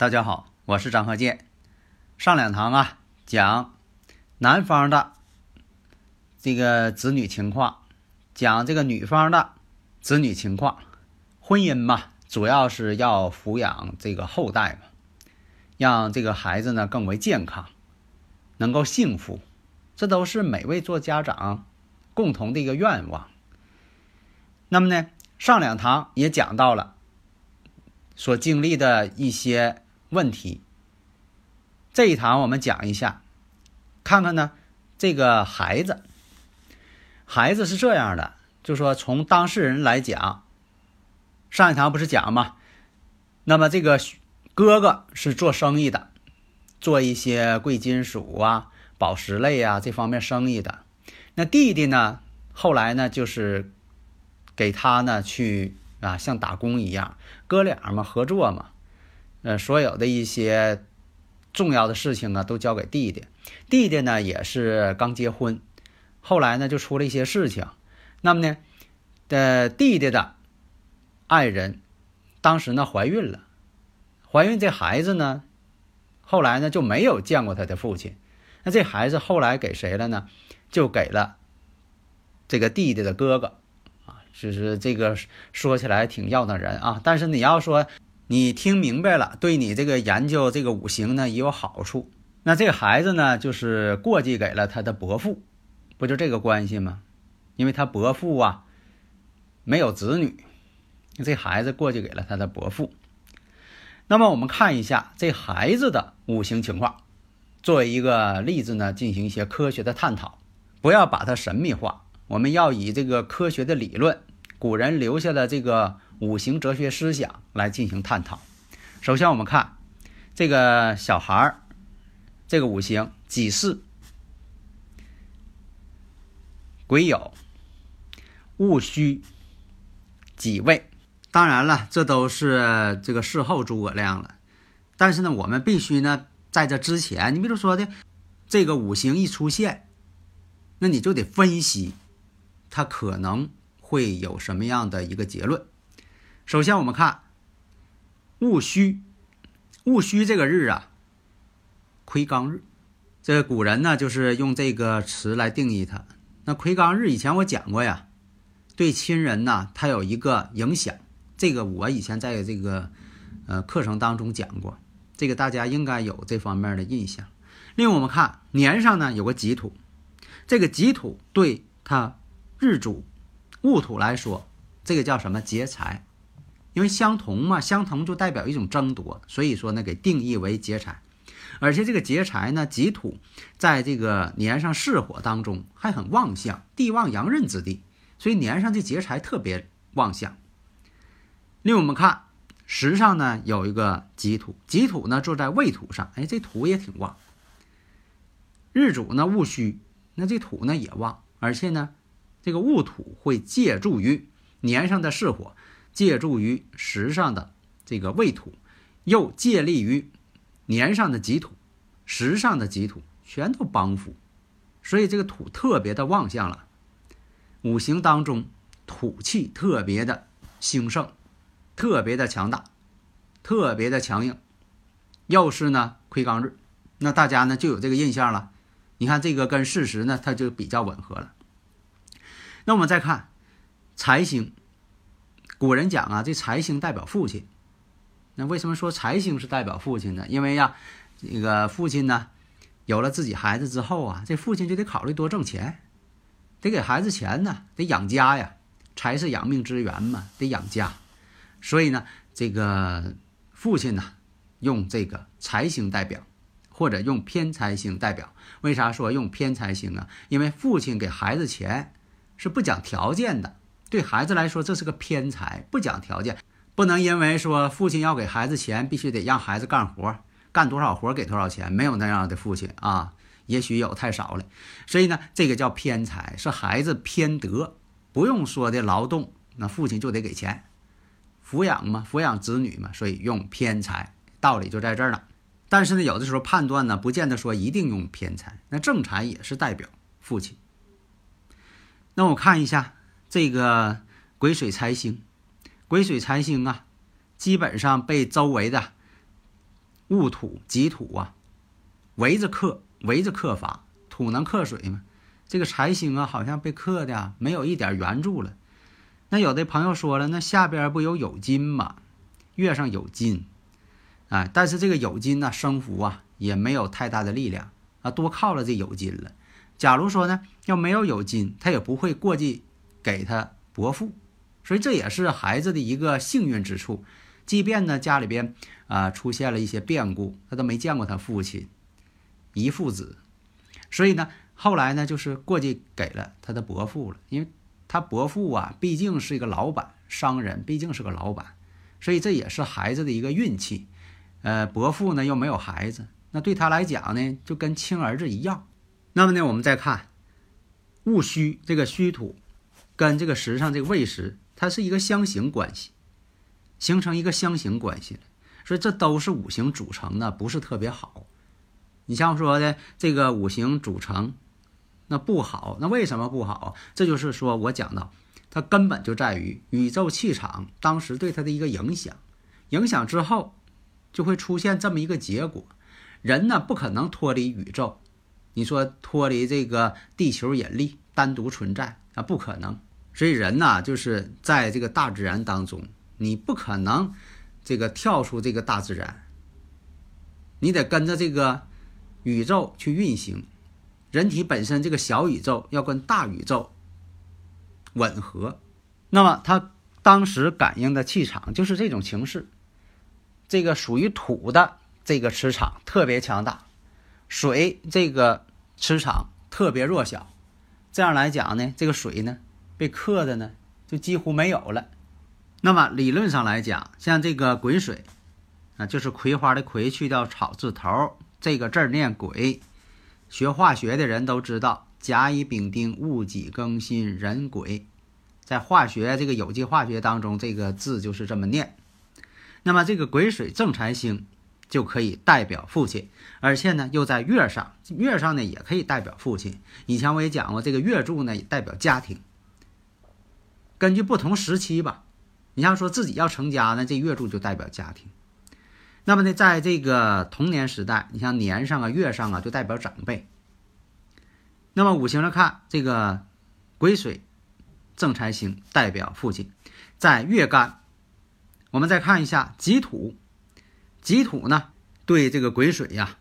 大家好，我是张鹤剑。上两堂啊，讲男方的这个子女情况，讲这个女方的子女情况。婚姻嘛，主要是要抚养这个后代嘛，让这个孩子呢更为健康，能够幸福，这都是每位做家长共同的一个愿望。那么呢，上两堂也讲到了所经历的一些。问题，这一堂我们讲一下，看看呢，这个孩子，孩子是这样的，就说从当事人来讲，上一堂不是讲吗？那么这个哥哥是做生意的，做一些贵金属啊、宝石类啊这方面生意的，那弟弟呢，后来呢就是给他呢去啊像打工一样，哥俩嘛合作嘛。呃，所有的一些重要的事情啊，都交给弟弟。弟弟呢，也是刚结婚，后来呢，就出了一些事情。那么呢，的弟弟的爱人当时呢怀孕了，怀孕这孩子呢，后来呢就没有见过他的父亲。那这孩子后来给谁了呢？就给了这个弟弟的哥哥啊。就是这个说起来挺要的人啊，但是你要说。你听明白了，对你这个研究这个五行呢也有好处。那这个孩子呢，就是过继给了他的伯父，不就这个关系吗？因为他伯父啊没有子女，这孩子过继给了他的伯父。那么我们看一下这孩子的五行情况，作为一个例子呢，进行一些科学的探讨，不要把它神秘化。我们要以这个科学的理论，古人留下的这个。五行哲学思想来进行探讨。首先，我们看这个小孩儿，这个五行己巳、癸酉、戊戌、己未。当然了，这都是这个事后诸葛亮了。但是呢，我们必须呢，在这之前，你比如说的这个五行一出现，那你就得分析它可能会有什么样的一个结论。首先，我们看戊戌，戊戌这个日啊，魁罡日。这古人呢，就是用这个词来定义它。那魁罡日以前我讲过呀，对亲人呢，它有一个影响。这个我以前在这个呃课程当中讲过，这个大家应该有这方面的印象。另，我们看年上呢有个己土，这个己土对它日主戊土来说，这个叫什么劫财？因为相同嘛，相同就代表一种争夺，所以说呢，给定义为劫财。而且这个劫财呢，己土在这个年上巳火当中还很旺相，地旺阳刃之地，所以年上这劫财特别旺相。另我们看时上呢有一个己土，己土呢坐在未土上，哎，这土也挺旺。日主呢戊戌，那这土呢也旺，而且呢这个戊土会借助于年上的巳火。借助于时上的这个未土，又借力于年上的己土，时上的己土全都帮扶，所以这个土特别的旺相了。五行当中土气特别的兴盛，特别的强大，特别的强硬。又是呢亏刚日，那大家呢就有这个印象了。你看这个跟事实呢，它就比较吻合了。那我们再看财星。古人讲啊，这财星代表父亲。那为什么说财星是代表父亲呢？因为呀，这个父亲呢，有了自己孩子之后啊，这父亲就得考虑多挣钱，得给孩子钱呢，得养家呀。财是养命之源嘛，得养家。所以呢，这个父亲呢，用这个财星代表，或者用偏财星代表。为啥说用偏财星啊？因为父亲给孩子钱是不讲条件的，对孩子来说这是个偏财，不讲条件，不能因为说父亲要给孩子钱，必须得让孩子干活，干多少活给多少钱，没有那样的父亲啊，也许有太少了。所以呢，这个叫偏财，是孩子偏德，不用说的劳动，那父亲就得给钱。抚养嘛，抚养子女嘛，所以用偏财，道理就在这儿了。但是呢，有的时候判断呢，不见得说一定用偏财。那正财也是代表父亲。那我看一下这个癸水财星，癸水财星啊，基本上被周围的戊土、己土啊围着克，围着克法。土能克水吗？这个财星啊，好像被克的没有一点援助了。那有的朋友说了，那下边不有酉金吗？月上有金，啊，但是这个酉金呢，生福啊也没有太大的力量啊，多靠了这酉金了。假如说呢，要没有酉金，他也不会过继给他伯父，所以这也是孩子的一个幸运之处。即便呢家里边啊出现了一些变故，他都没见过他父亲一父子，所以呢后来呢就是过继给了他的伯父了，因为。他伯父啊，毕竟是一个老板，商人毕竟是个老板，所以这也是孩子的一个运气。呃，伯父呢又没有孩子，那对他来讲呢，就跟亲儿子一样。那么呢，我们再看戊戌这个戌土，跟这个时上这个未时，它是一个相形关系，形成一个相形关系了。所以这都是五行组成的，不是特别好。你像说的这个五行组成。那不好，那为什么不好？这就是说我讲到，它根本就在于宇宙气场当时对它的一个影响，影响之后，就会出现这么一个结果。人呢不可能脱离宇宙，你说脱离这个地球引力单独存在啊，不可能。所以人呢就是在这个大自然当中，你不可能这个跳出这个大自然，你得跟着这个宇宙去运行。人体本身这个小宇宙要跟大宇宙吻合，那么它当时感应的气场就是这种形式。这个属于土的这个磁场特别强大，水这个磁场特别弱小。这样来讲呢，这个水呢被克的呢就几乎没有了。那么理论上来讲，像这个癸水啊，就是葵花的葵去掉草字头，这个字儿念癸。学化学的人都知道，甲乙丙丁戊己庚辛壬癸，在化学这个有机化学当中，这个字就是这么念。那么这个癸水正财星就可以代表父亲，而且呢又在月上，月上呢也可以代表父亲。以前我也讲过，这个月柱呢也代表家庭。根据不同时期吧，你像说自己要成家呢，这月柱就代表家庭。那么呢，在这个童年时代，你像年上啊、月上啊，就代表长辈。那么五行来看，这个癸水正财星代表父亲，在月干。我们再看一下己土，己土呢对这个癸水呀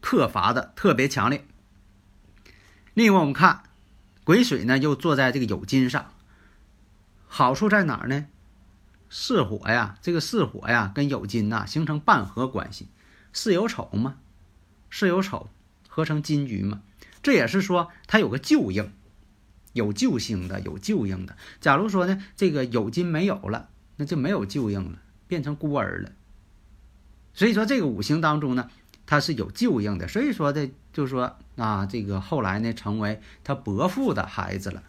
克伐的特别强烈。另外我们看癸水呢又坐在这个酉金上，好处在哪儿呢？巳火呀，这个巳火呀，跟酉金呐形成半合关系，巳酉丑嘛，巳酉丑合成金局嘛，这也是说它有个救应，有救星的，有救应的。假如说呢，这个酉金没有了，那就没有救应了，变成孤儿了。所以说这个五行当中呢，它是有救应的。所以说的，就是说啊，这个后来呢，成为他伯父的孩子了。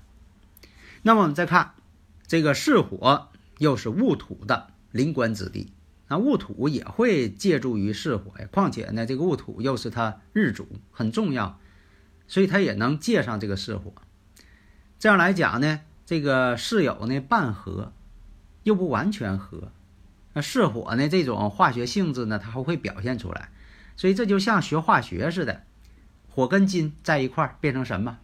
那么我们再看这个巳火。又是戊土的临官之地，那戊土也会借助于巳火呀。况且呢，这个戊土又是他日主，很重要，所以他也能借上这个巳火。这样来讲呢，这个巳酉呢半合，又不完全合。那巳火呢这种化学性质呢，它还会表现出来。所以这就像学化学似的，火跟金在一块变成什么？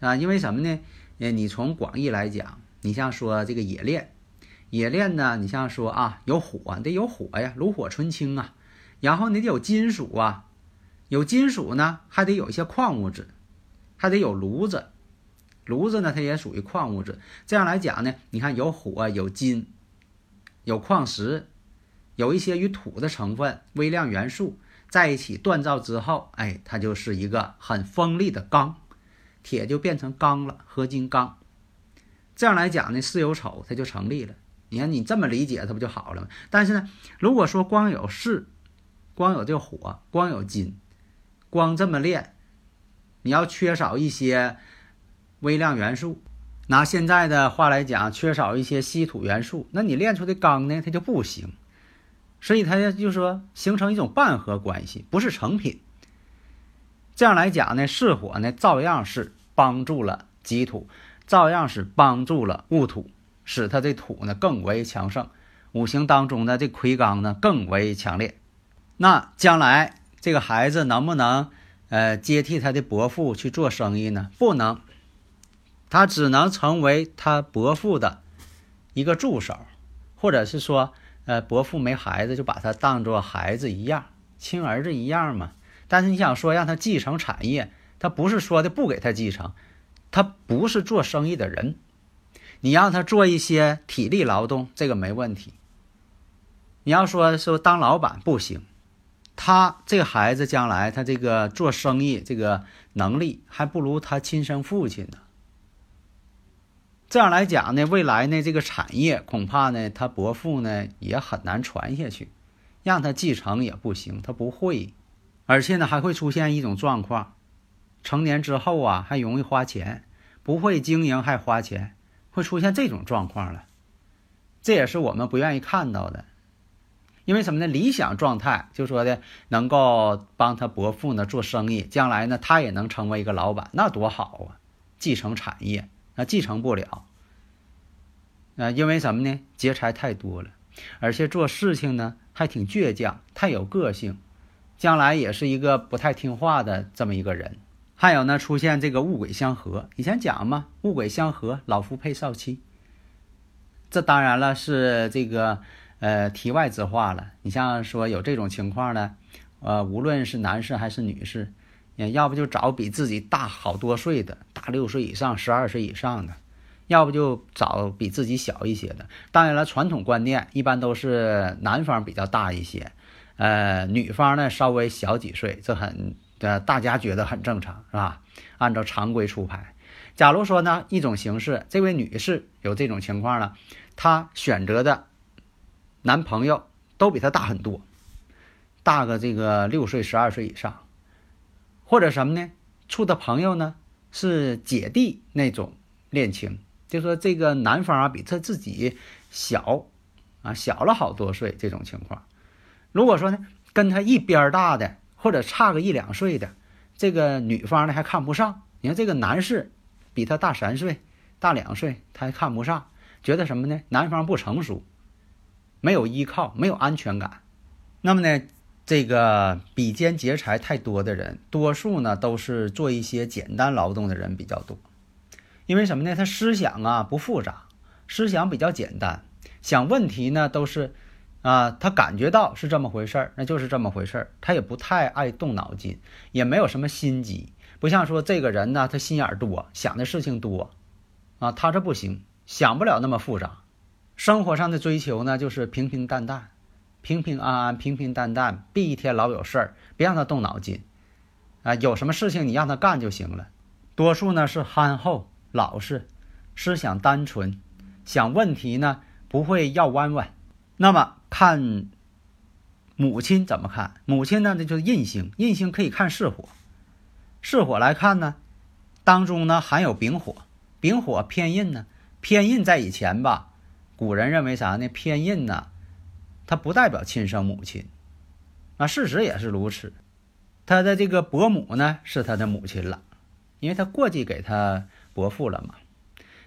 啊，因为什么呢？呃，你从广义来讲。你像说这个冶炼，冶炼呢，你像说啊，有火得有火呀，炉火纯青啊，然后你得有金属啊，有金属呢，还得有一些矿物质，还得有炉子，炉子呢，它也属于矿物质。这样来讲呢，你看有火有金，有矿石，有一些与土的成分、微量元素，在一起锻造之后，哎，它就是一个很锋利的钢，铁就变成钢了，合金钢。这样来讲呢，巳有丑，它就成立了。你看你这么理解，它不就好了吗？但是呢，如果说光有巳，光有这火，光有金，光这么练，你要缺少一些微量元素，拿现在的话来讲，缺少一些稀土元素，那你练出的钢呢，它就不行。所以它就说形成一种半合关系，不是成品。这样来讲呢，巳火呢，照样是帮助了己土，照样是帮助了戊土。使他的土呢更为强盛，五行当中的这魁罡呢更为强烈。那将来这个孩子能不能呃接替他的伯父去做生意呢？不能，他只能成为他伯父的一个助手，或者是说呃伯父没孩子就把他当做孩子一样，亲儿子一样嘛。但是你想说让他继承产业，他不是说的不给他继承，他不是做生意的人。你让他做一些体力劳动，这个没问题。你要说说当老板不行，他这个孩子将来他这个做生意这个能力还不如他亲生父亲呢。这样来讲呢，未来呢这个产业恐怕呢他伯父呢也很难传下去，让他继承也不行，他不会，而且呢还会出现一种状况，成年之后啊还容易花钱，不会经营还花钱。会出现这种状况了，这也是我们不愿意看到的。因为什么呢？理想状态就说的能够帮他伯父呢做生意，将来呢他也能成为一个老板，那多好啊！继承产业，那继承不了。啊，因为什么呢？劫财太多了，而且做事情呢还挺倔强，太有个性，将来也是一个不太听话的这么一个人。还有呢，出现这个物鬼相合。以前讲嘛，物鬼相合，老夫配少妻。这当然了，是这个呃题外之话了。你像说有这种情况呢，呃，无论是男士还是女士，要不就找比自己大好多岁的，大六岁以上、十二岁以上的；要不就找比自己小一些的。当然了，传统观念一般都是男方比较大一些，呃，女方呢稍微小几岁，这很。呃，大家觉得很正常，是吧？按照常规出牌。假如说呢，一种形式，这位女士有这种情况了，她选择的男朋友都比她大很多，大个这个六岁、十二岁以上，或者什么呢？处的朋友呢是姐弟那种恋情，就说这个男方啊比他自己小啊小了好多岁这种情况。如果说呢，跟他一边大的。或者差个一两岁的，这个女方呢还看不上。你看这个男士比他大三岁、大两岁，他还看不上，觉得什么呢？男方不成熟，没有依靠，没有安全感。那么呢，这个比肩劫财太多的人，多数呢都是做一些简单劳动的人比较多。因为什么呢？他思想啊不复杂，思想比较简单，想问题呢都是。啊，他感觉到是这么回事儿，那就是这么回事儿。他也不太爱动脑筋，也没有什么心机，不像说这个人呢，他心眼儿多，想的事情多，啊，他这不行，想不了那么复杂。生活上的追求呢，就是平平淡淡，平平安安，平平淡淡，别一天老有事儿，别让他动脑筋，啊，有什么事情你让他干就行了。多数呢是憨厚老实，思想单纯，想问题呢不会绕弯弯。那么。看母亲怎么看？母亲呢？那就是印星，印星可以看巳火。巳火来看呢，当中呢含有丙火，丙火偏印呢。偏印在以前吧，古人认为啥呢？偏印呢，它不代表亲生母亲啊。事实也是如此，他的这个伯母呢是他的母亲了，因为他过继给他伯父了嘛。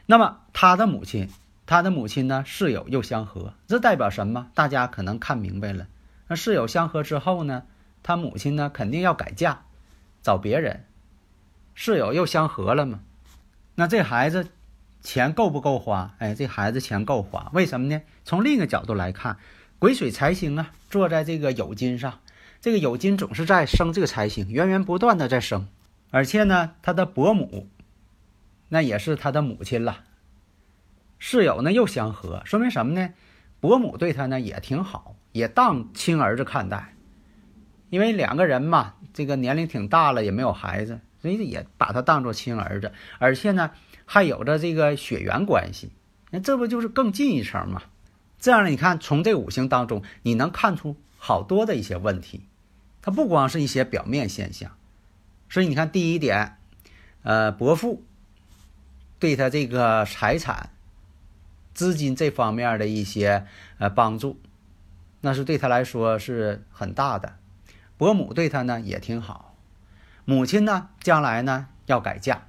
那么他的母亲。他的母亲呢，室友又相合，这代表什么？大家可能看明白了。那室友相合之后呢，他母亲呢肯定要改嫁，找别人。室友又相合了嘛？那这孩子钱够不够花？哎，这孩子钱够花，为什么呢？从另一个角度来看，癸水财星啊，坐在这个酉金上，这个酉金总是在生这个财星，源源不断的在生，而且呢，他的伯母，那也是他的母亲了。室友呢又相合，说明什么呢？伯母对他呢也挺好，也当亲儿子看待。因为两个人嘛，这个年龄挺大了，也没有孩子，所以也把他当做亲儿子，而且呢，还有着这个血缘关系，那这不就是更近一层嘛？这样呢，你看从这五行当中，你能看出好多的一些问题，它不光是一些表面现象，所以你看第一点，呃，伯父对他这个财产、资金这方面的一些呃帮助，那是对他来说是很大的。伯母对他呢也挺好，母亲呢将来呢要改嫁，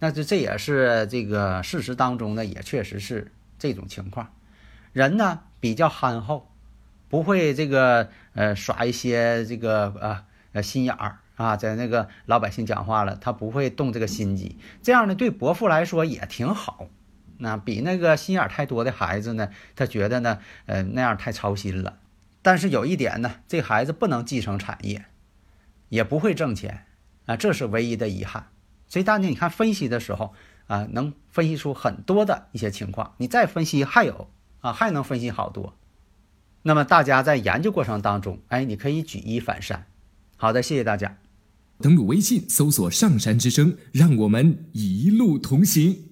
那这这也是这个事实当中呢也确实是这种情况。人呢比较憨厚，不会这个呃耍一些这个呃呃心眼儿啊，在那个老百姓讲话了，他不会动这个心机。这样呢对伯父来说也挺好，那比那个心眼太多的孩子呢，他觉得呢呃那样太操心了。但是有一点呢，这孩子不能继承产业，也不会挣钱啊，这是唯一的遗憾。所以大家你看分析的时候啊，能分析出很多的一些情况。你再分析还有。啊，还能分析好多。那么大家在研究过程当中，哎，你可以举一反三。好的，谢谢大家。登录微信搜索“上山之声”，让我们一路同行。